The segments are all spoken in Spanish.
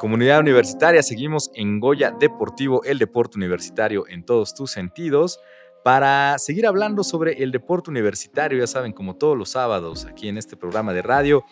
Comunidad universitaria, seguimos en Goya Deportivo, el deporte universitario en todos tus sentidos, para seguir hablando sobre el deporte universitario, ya saben, como todos los sábados aquí en este programa de radio.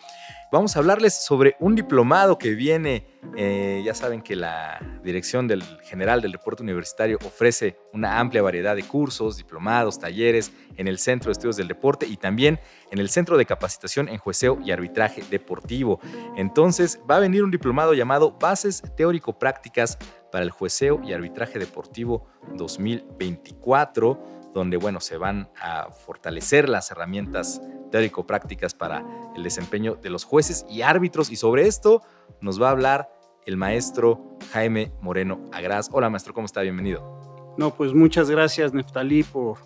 Vamos a hablarles sobre un diplomado que viene. Eh, ya saben que la Dirección del General del Deporte Universitario ofrece una amplia variedad de cursos, diplomados, talleres en el Centro de Estudios del Deporte y también en el Centro de Capacitación en Jueceo y Arbitraje Deportivo. Entonces va a venir un diplomado llamado Bases Teórico-Prácticas para el Jueceo y Arbitraje Deportivo 2024 donde bueno, se van a fortalecer las herramientas teórico-prácticas para el desempeño de los jueces y árbitros. Y sobre esto nos va a hablar el maestro Jaime Moreno Agraz. Hola maestro, ¿cómo está? Bienvenido. No, pues muchas gracias Neftalí por,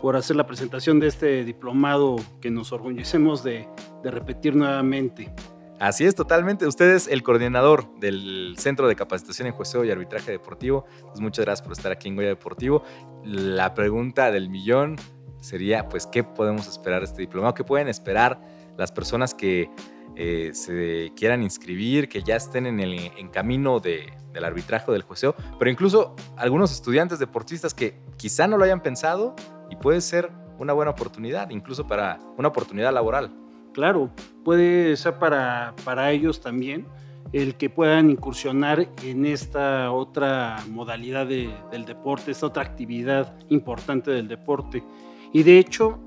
por hacer la presentación de este diplomado que nos orgullecemos de, de repetir nuevamente. Así es, totalmente. Usted es el coordinador del Centro de Capacitación en Juego y Arbitraje Deportivo. Pues muchas gracias por estar aquí en Goya Deportivo. La pregunta del millón sería, pues, ¿qué podemos esperar de este diplomado? ¿Qué pueden esperar las personas que eh, se quieran inscribir, que ya estén en el camino de, del arbitraje del jueceo, pero incluso algunos estudiantes deportistas que quizá no lo hayan pensado y puede ser una buena oportunidad, incluso para una oportunidad laboral? Claro, puede ser para, para ellos también el que puedan incursionar en esta otra modalidad del deporte, esta otra actividad importante del deporte. Y de hecho,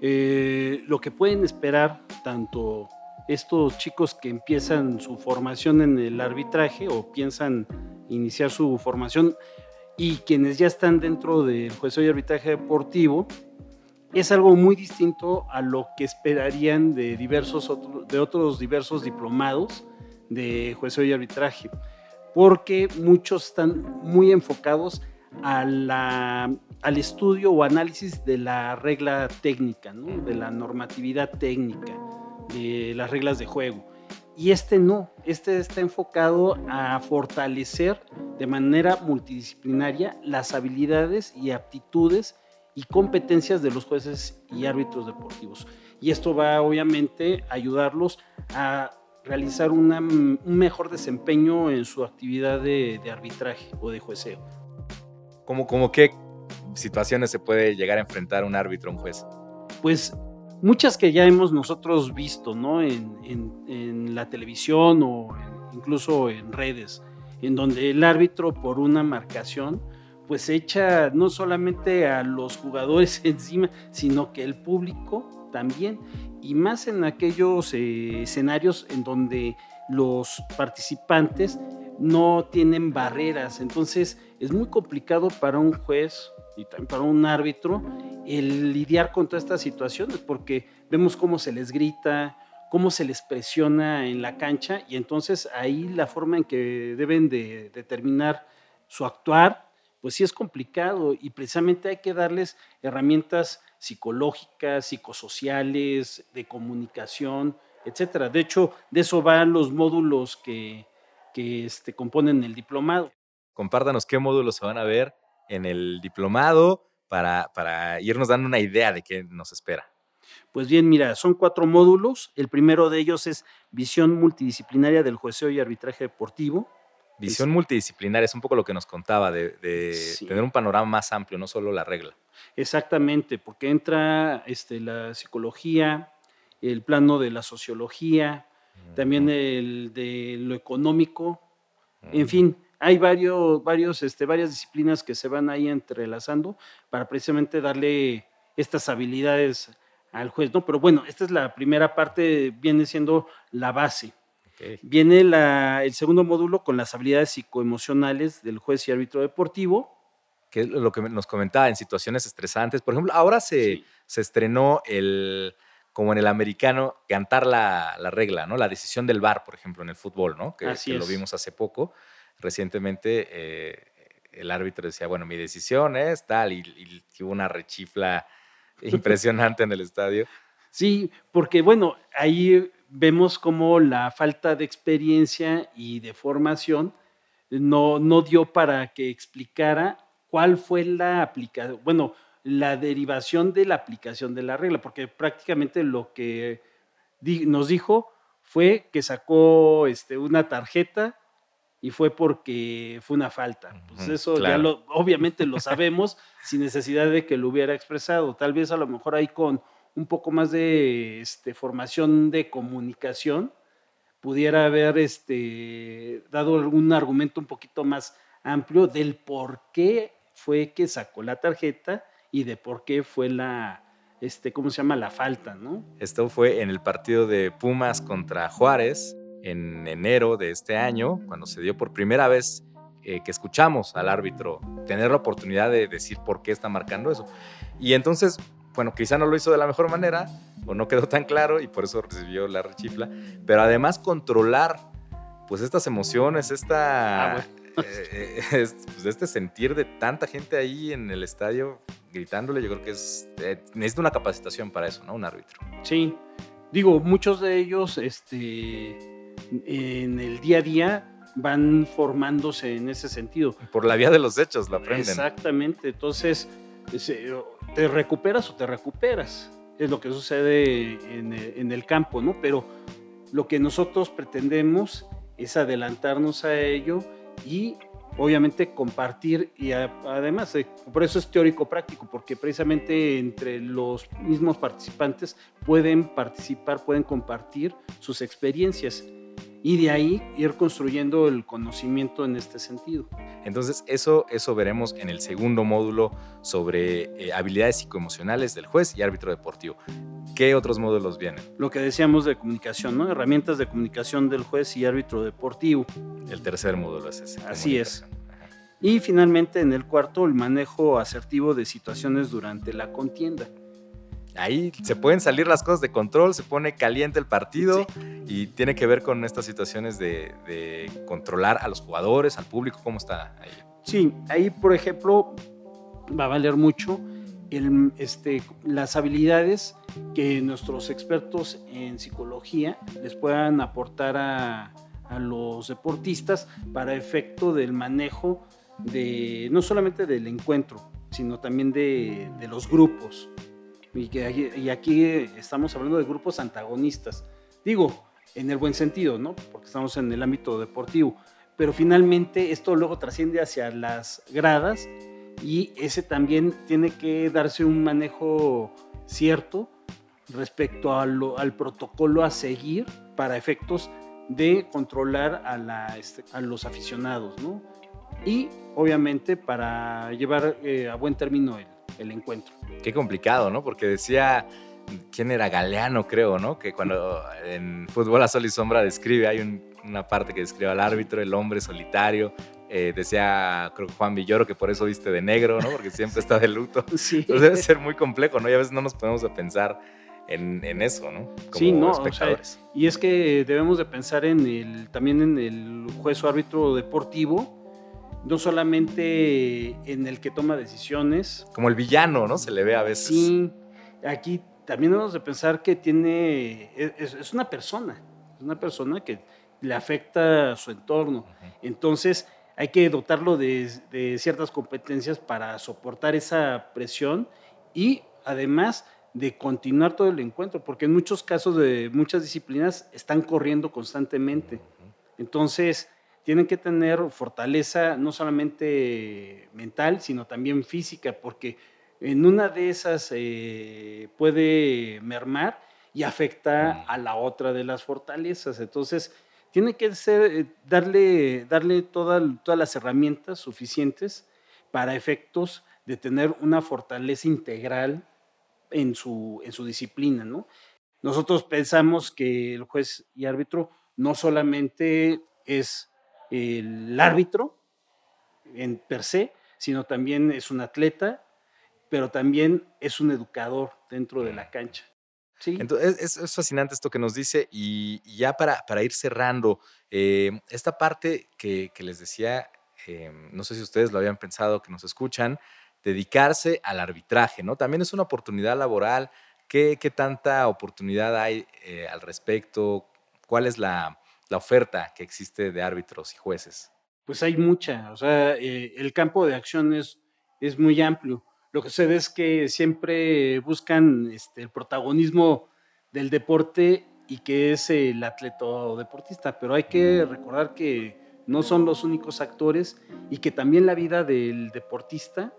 eh, lo que pueden esperar tanto estos chicos que empiezan su formación en el arbitraje o piensan iniciar su formación y quienes ya están dentro del juez y arbitraje deportivo, es algo muy distinto a lo que esperarían de, diversos de otros diversos diplomados de juez y arbitraje, porque muchos están muy enfocados a al estudio o análisis de la regla técnica, de la normatividad técnica, de las reglas de juego. Y este no, este está enfocado a fortalecer de manera multidisciplinaria las habilidades y aptitudes y competencias de los jueces y árbitros deportivos. Y esto va obviamente a ayudarlos a realizar un mejor desempeño en su actividad de, arbitraje o de jueceo. ¿Cómo, ¿Cómo qué situaciones se puede llegar a enfrentar un árbitro, un juez? Pues muchas que ya hemos nosotros visto, ¿no? En, en, la televisión o incluso en redes, en donde el árbitro por una marcación pues echa no solamente a los jugadores encima, sino que el público también, y más en aquellos eh, escenarios en donde los participantes no tienen barreras, entonces es muy complicado para un juez y también para un árbitro el lidiar con todas estas situaciones, porque vemos cómo se les grita, cómo se les presiona en la cancha, y entonces ahí la forma en que deben de determinar su actuar pues sí es complicado y precisamente hay que darles herramientas psicológicas, psicosociales, de comunicación, etcétera. De hecho, de eso van los módulos que, que este, componen el diplomado. Compártanos qué módulos se van a ver en el diplomado para, para irnos dando una idea de qué nos espera. Pues bien, mira, son cuatro módulos. El primero de ellos es visión multidisciplinaria del jueceo y arbitraje deportivo. Visión multidisciplinaria es un poco lo que nos contaba, de, tener un panorama más amplio, no solo la regla. Exactamente, porque entra este, la psicología, el plano de la sociología, también el de lo económico, en fin, hay varios, varios, este, varias disciplinas que se van ahí entrelazando para precisamente darle estas habilidades al juez, ¿no? Pero bueno, esta es la primera parte, viene siendo la base. Viene el segundo módulo con las habilidades psicoemocionales del juez y árbitro deportivo. Que es lo que nos comentaba en situaciones estresantes. Por ejemplo, ahora se, se estrenó el, como en el americano, cantar la, la, regla, ¿no? La decisión del VAR, por ejemplo, en el fútbol, ¿no? Que, Así lo vimos hace poco. Recientemente eh, el árbitro decía, bueno, mi decisión es tal, y, y hubo una rechifla impresionante en el estadio. Sí, porque bueno, ahí vemos como la falta de experiencia y de formación no, no dio para que explicara cuál fue la aplicación, bueno, la derivación de la aplicación de la regla, porque prácticamente lo que nos dijo fue que sacó este, una tarjeta y fue porque fue una falta. Pues eso ya lo, obviamente lo sabemos sin necesidad de que lo hubiera expresado. Tal vez a lo mejor ahí con un poco más de este, formación de comunicación pudiera haber este, dado algún argumento un poquito más amplio del por qué fue que sacó la tarjeta y de por qué fue la, este, ¿cómo se llama? La falta. Esto fue en el partido de Pumas contra Juárez en enero de este año, cuando se dio por primera vez eh, que escuchamos al árbitro tener la oportunidad de decir por qué está marcando eso. Y entonces, bueno, quizá no lo hizo de la mejor manera o no quedó tan claro y por eso recibió la rechifla, pero además controlar pues estas emociones, esta... Ah, eh, pues, este sentir de tanta gente ahí en el estadio gritándole, yo creo que es eh, necesita una capacitación para eso, ¿no? Un árbitro. Sí, digo, muchos de ellos, este, en el día a día van formándose en ese sentido. Por la vía de los hechos, la aprenden. Exactamente, entonces te recuperas o te recuperas, es lo que sucede en el, campo, ¿no? Pero lo que nosotros pretendemos es adelantarnos a ello y obviamente compartir y además, eh, por eso es teórico práctico, porque precisamente entre los mismos participantes pueden participar, pueden compartir sus experiencias y de ahí ir construyendo el conocimiento en este sentido. Entonces, eso, eso veremos en el segundo módulo sobre eh, habilidades psicoemocionales del juez y árbitro deportivo. ¿Qué otros módulos vienen? Lo que decíamos de comunicación, ¿no? Herramientas de comunicación del juez y árbitro deportivo. El tercer módulo es ese. Así es. Y finalmente, en el cuarto, el manejo asertivo de situaciones durante la contienda ahí se pueden salir las cosas de control, se pone caliente el partido y tiene que ver con estas situaciones de, controlar a los jugadores, al público, ¿cómo está ahí? Sí, ahí por ejemplo va a valer mucho el, este, las habilidades que nuestros expertos en psicología les puedan aportar a, a los deportistas para efecto del manejo de no solamente del encuentro, sino también de, de los grupos. Y, aquí estamos hablando de grupos antagonistas. Digo, en el buen sentido, ¿no? Porque estamos en el ámbito deportivo. Pero finalmente esto luego trasciende hacia las gradas y ese también tiene que darse un manejo cierto respecto al protocolo a seguir para efectos de controlar a, este, a los aficionados, ¿no? Y obviamente para llevar eh, a buen término el, el encuentro. Qué complicado, ¿no? Porque decía, ¿quién era Galeano, creo, ¿no? Que cuando en Fútbol a Sol y Sombra describe, hay una parte que describe al árbitro, el hombre solitario. Eh, decía, creo que Juan Villoro, que por eso viste de negro, ¿no? Porque siempre está de luto. Sí. Debe ser muy complejo, ¿no? Y a veces no nos ponemos a pensar en, eso, ¿no? Como sí, no, espectadores. y es que debemos de pensar en el, también en el juez o árbitro deportivo, no solamente en el que toma decisiones. Como el villano, ¿no? Se le ve a veces. Sí, aquí también debemos de pensar que tiene, es, una persona, es una persona que le afecta a su entorno. Entonces hay que dotarlo de, de ciertas competencias para soportar esa presión y además de continuar todo el encuentro, porque en muchos casos de muchas disciplinas están corriendo constantemente. Entonces, tienen que tener fortaleza no solamente mental, sino también física, porque en una de esas eh, puede mermar y afecta a la otra de las fortalezas. Entonces, tiene que ser, eh, darle, darle todas las herramientas suficientes para efectos de tener una fortaleza integral en su, en su disciplina. ¿no? Nosotros pensamos que el juez y árbitro no solamente es el árbitro en per se, sino también es un atleta, pero también es un educador dentro de la cancha. Sí. Entonces, es, fascinante esto que nos dice y, ya para, para, ir cerrando, eh, esta parte que, les decía, eh, no sé si ustedes lo habían pensado, que nos escuchan, dedicarse al arbitraje, ¿no? También es una oportunidad laboral. ¿Qué, tanta oportunidad hay eh, al respecto? ¿Cuál es la, la oferta que existe de árbitros y jueces? Pues hay mucha, o sea, eh, el campo de acción es, muy amplio. Lo que sucede es que siempre buscan este, el protagonismo del deporte y que es el atleta o deportista, pero hay que recordar que no son los únicos actores y que también la vida del deportista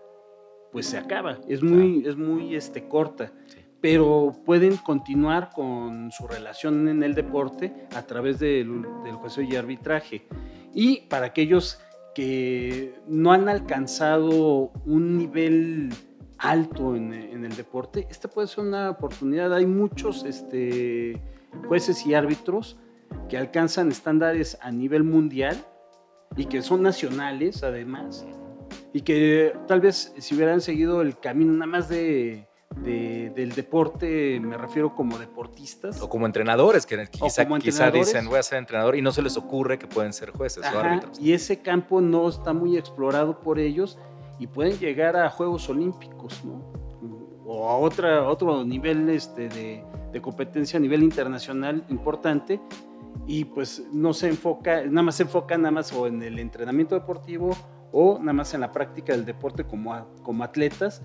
pues se acaba, es muy, es muy este, corta, pero pueden continuar con su relación en el deporte a través del, del juicio y arbitraje. Y para aquellos que no han alcanzado un nivel alto en, el deporte, esta puede ser una oportunidad. Hay muchos este, jueces y árbitros que alcanzan estándares a nivel mundial y que son nacionales además, y que tal vez si hubieran seguido el camino nada más de, del deporte, me refiero como deportistas. O como entrenadores, que quizá, quizá dicen voy a ser entrenador y no se les ocurre que pueden ser jueces o árbitros. Y ese campo no está muy explorado por ellos y pueden llegar a Juegos Olímpicos, ¿no? O a otra, otro nivel este, de, de competencia a nivel internacional importante y pues no se enfoca, nada más se enfoca nada más o en el entrenamiento deportivo o nada más en la práctica del deporte como, como atletas,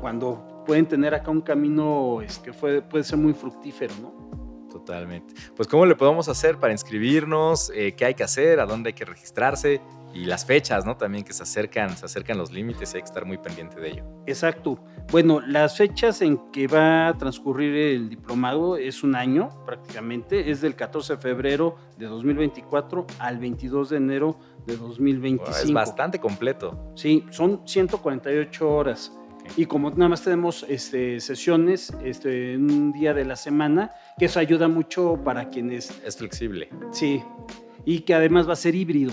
cuando pueden tener acá un camino es, que fue, puede ser muy fructífero, ¿no? Totalmente. Pues, ¿cómo le podemos hacer para inscribirnos? Eh, ¿Qué hay que hacer? ¿A dónde hay que registrarse? Y las fechas, ¿no? También que se acercan, se acercan los límites, hay que estar muy pendiente de ello. Exacto. Bueno, las fechas en que va a transcurrir el diplomado es un año prácticamente, es del 14 de febrero de 2024 al 22 de enero de 2025. es bastante completo. Sí, son 148 horas. Y como nada más tenemos este, sesiones este, en un día de la semana, que eso ayuda mucho para quienes... Es flexible. Sí, y que además va a ser híbrido.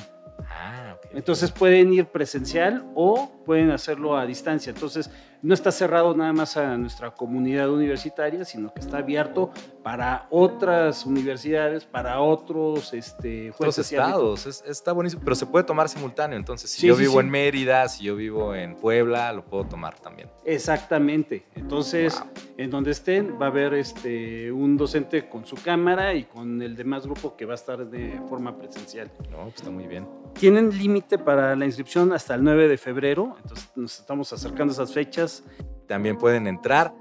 Ah, okay. Entonces pueden ir presencial o pueden hacerlo a distancia. Entonces no está cerrado nada más a nuestra comunidad universitaria, sino que está abierto para otras universidades, para otros este, jueces estados. está buenísimo, pero se puede tomar simultáneo. Entonces, si yo vivo en Mérida, si yo vivo en Puebla, lo puedo tomar también. Exactamente. Entonces, en donde estén, va a haber este, un docente con su cámara y con el demás grupo que va a estar de forma presencial. No, pues está muy bien. Tienen límite para la inscripción hasta el 9 de febrero, entonces nos estamos acercando a esas fechas. También pueden entrar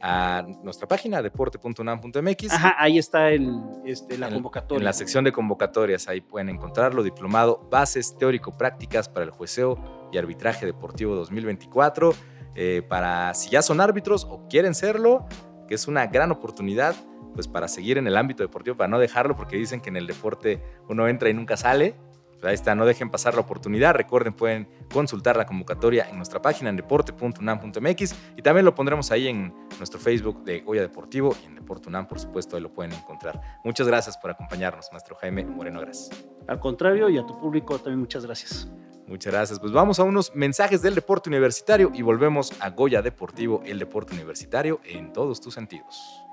a nuestra página deporte.unam.mx. Ajá, ahí está el, este, la convocatoria. En la sección de convocatorias, ahí pueden encontrarlo, diplomado Bases Teórico-Prácticas para el Jueceo y Arbitraje Deportivo 2024. Eh, para si ya son árbitros o quieren serlo, que es una gran oportunidad pues para seguir en el ámbito deportivo, para no dejarlo, porque dicen que en el deporte uno entra y nunca sale. Pues ahí está, no dejen pasar la oportunidad. Recuerden, pueden consultar la convocatoria en nuestra página en deporte.unam.mx y también lo pondremos ahí en nuestro Facebook de Goya Deportivo y en Deporte UNAM, por supuesto, ahí lo pueden encontrar. Muchas gracias por acompañarnos, maestro Jaime Moreno Gras. Al contrario, y a tu público también muchas gracias. Muchas gracias. Pues vamos a unos mensajes del deporte universitario y volvemos a Goya Deportivo, el deporte universitario en todos tus sentidos.